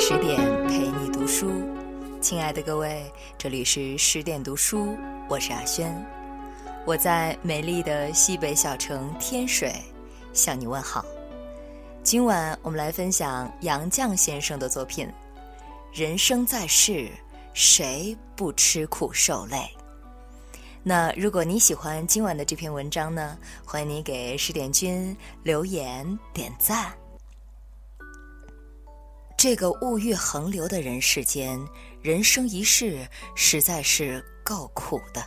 十点陪你读书，亲爱的各位，这里是十点读书，我是阿轩，我在美丽的西北小城天水向你问好。今晚我们来分享杨绛先生的作品《人生在世，谁不吃苦受累》。那如果你喜欢今晚的这篇文章呢，欢迎你给十点君留言点赞。这个物欲横流的人世间，人生一世实在是够苦的。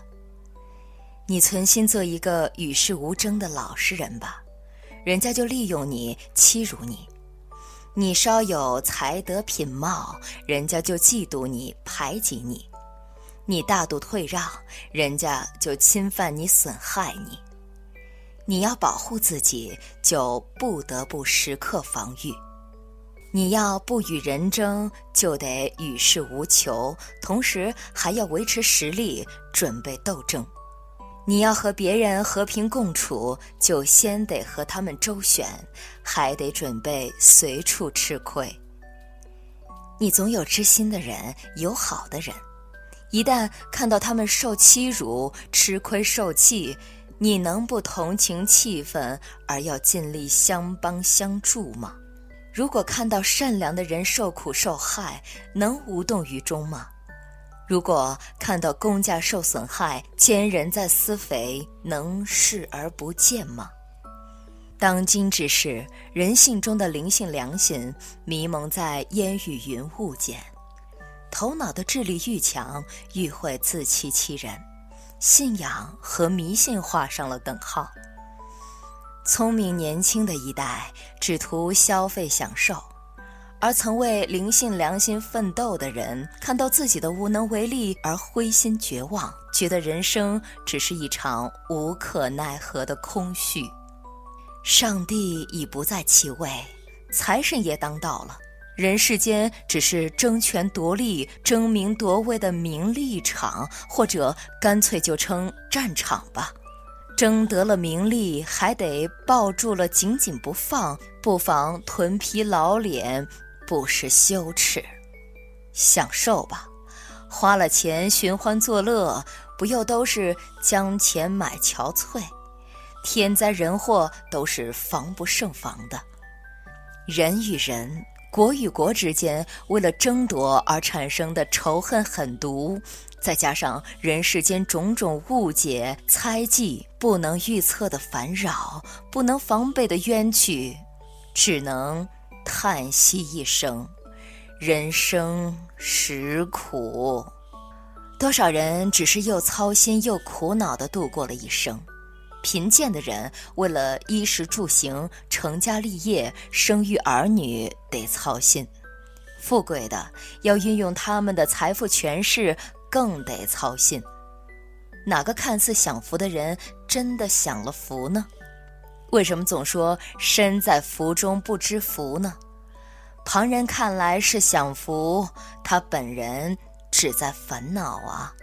你存心做一个与世无争的老实人吧，人家就利用你欺辱你；你稍有才德品貌，人家就嫉妒你排挤你；你大度退让，人家就侵犯你损害你。你要保护自己，就不得不时刻防御。你要不与人争，就得与世无求，同时还要维持实力，准备斗争。你要和别人和平共处，就先得和他们周旋，还得准备随处吃亏。你总有知心的人，友好的人，一旦看到他们受欺辱、吃亏受气，你能不同情气愤，而要尽力相帮相助吗？如果看到善良的人受苦受害，能无动于衷吗？如果看到公家受损害，奸人在私肥，能视而不见吗？当今之世，人性中的灵性良心迷蒙在烟雨云雾间，头脑的智力愈强，愈会自欺欺人，信仰和迷信画上了等号。聪明年轻的一代只图消费享受，而曾为灵性良心奋斗的人，看到自己的无能为力而灰心绝望，觉得人生只是一场无可奈何的空虚。上帝已不在其位，财神也当道了，人世间只是争权夺利、争名夺位的名利场，或者干脆就称战场吧。争得了名利，还得抱住了紧紧不放，不妨屯皮老脸，不失羞耻。享受吧，花了钱寻欢作乐，不又都是将钱买憔悴？天灾人祸都是防不胜防的。人与人。国与国之间为了争夺而产生的仇恨狠毒，再加上人世间种种误解、猜忌、不能预测的烦扰、不能防备的冤屈，只能叹息一声：人生实苦。多少人只是又操心又苦恼地度过了一生。贫贱的人为了衣食住行、成家立业、生育儿女得操心；富贵的要运用他们的财富权势，更得操心。哪个看似享福的人真的享了福呢？为什么总说身在福中不知福呢？旁人看来是享福，他本人只在烦恼啊。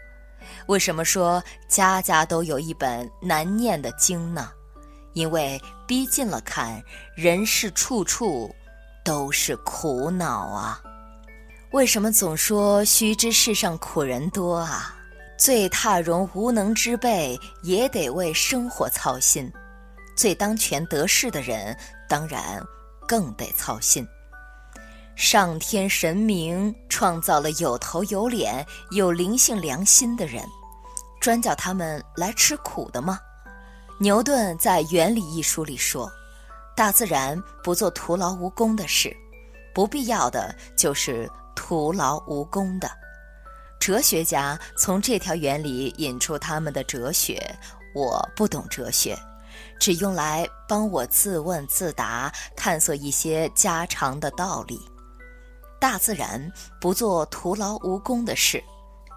为什么说家家都有一本难念的经呢？因为逼近了看，人世处处都是苦恼啊。为什么总说须知世上苦人多啊？最踏荣无能之辈也得为生活操心，最当权得势的人当然更得操心。上天神明创造了有头有脸、有灵性良心的人，专叫他们来吃苦的吗？牛顿在《原理》一书里说：“大自然不做徒劳无功的事，不必要的就是徒劳无功的。”哲学家从这条原理引出他们的哲学。我不懂哲学，只用来帮我自问自答，探索一些家常的道理。大自然不做徒劳无功的事，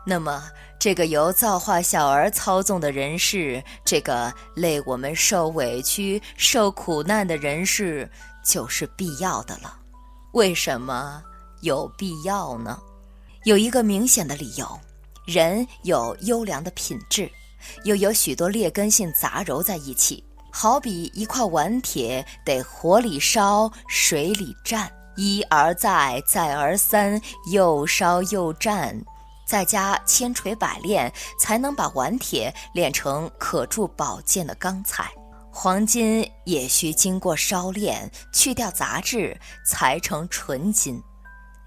那么这个由造化小儿操纵的人世，这个累我们受委屈、受苦难的人世，就是必要的了。为什么有必要呢？有一个明显的理由：人有优良的品质，又有许多劣根性杂糅在一起，好比一块顽铁，得火里烧，水里蘸。一而再，再而三，又烧又蘸，再加千锤百炼，才能把顽铁炼成可铸宝剑的钢材。黄金也需经过烧炼，去掉杂质，才成纯金。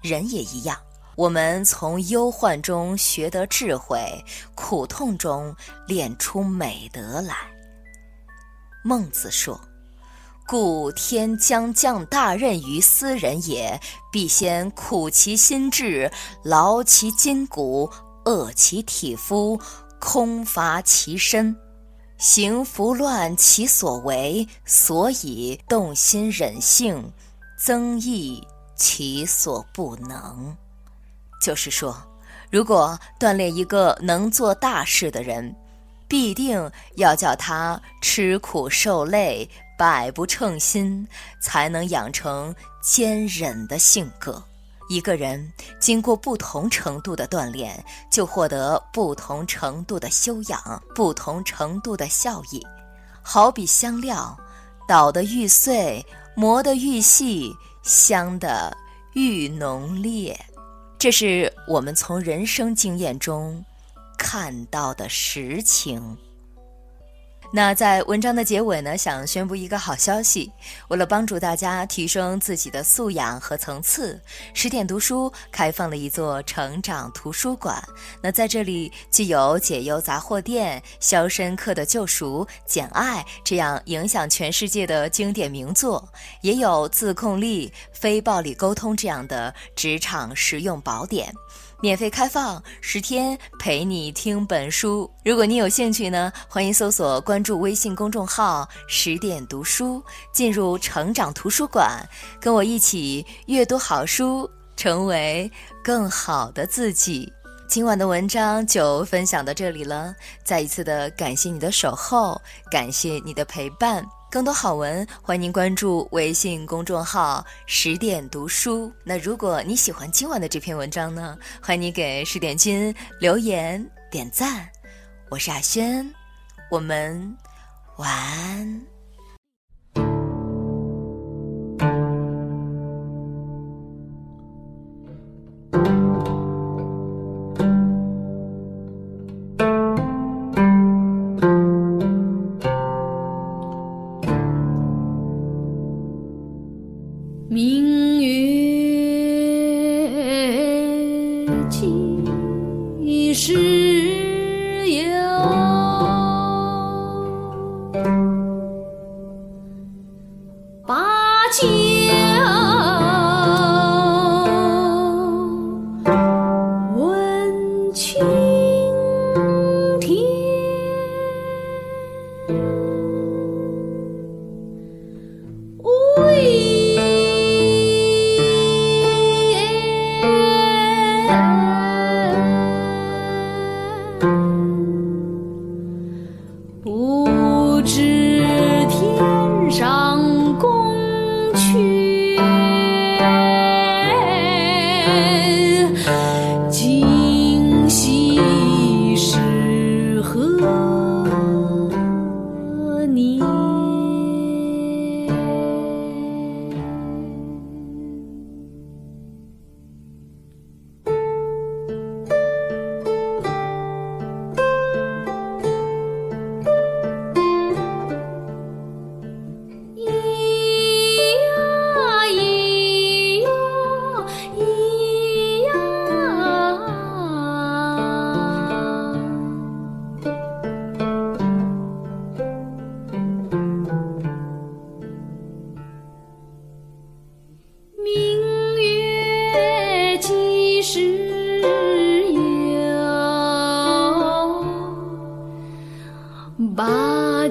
人也一样，我们从忧患中学得智慧，苦痛中练出美德来。孟子说。故天将降大任于斯人也，必先苦其心志，劳其筋骨，饿其体肤，空乏其身，行拂乱其所为，所以动心忍性，增益其所不能。就是说，如果锻炼一个能做大事的人，必定要叫他吃苦受累。百不称心，才能养成坚忍的性格。一个人经过不同程度的锻炼，就获得不同程度的修养，不同程度的效益。好比香料，捣得愈碎，磨得愈细，香的愈浓烈。这是我们从人生经验中看到的实情。那在文章的结尾呢，想宣布一个好消息。为了帮助大家提升自己的素养和层次，十点读书开放了一座成长图书馆。那在这里，既有解忧杂货店、肖申克的救赎、简爱这样影响全世界的经典名作，也有自控力、非暴力沟通这样的职场实用宝典。免费开放十天，陪你听本书。如果你有兴趣呢，欢迎搜索关注微信公众号“十点读书”，进入成长图书馆，跟我一起阅读好书，成为更好的自己。今晚的文章就分享到这里了，再一次的感谢你的守候，感谢你的陪伴。更多好文，欢迎关注微信公众号“十点读书”。那如果你喜欢今晚的这篇文章呢，欢迎你给十点君留言点赞。我是阿轩，我们晚安。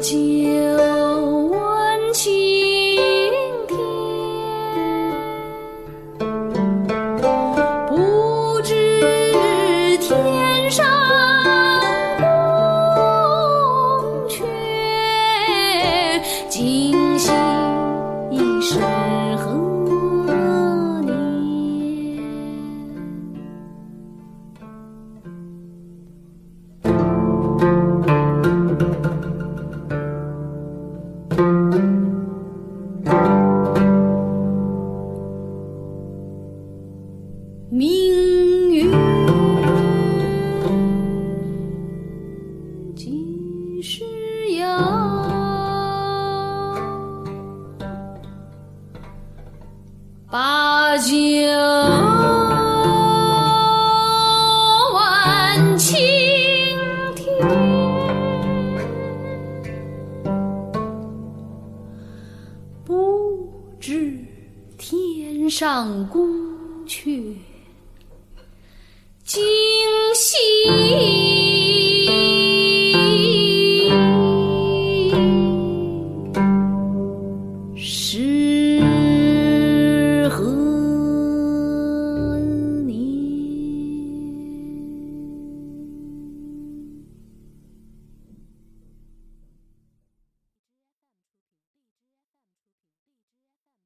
街。上宫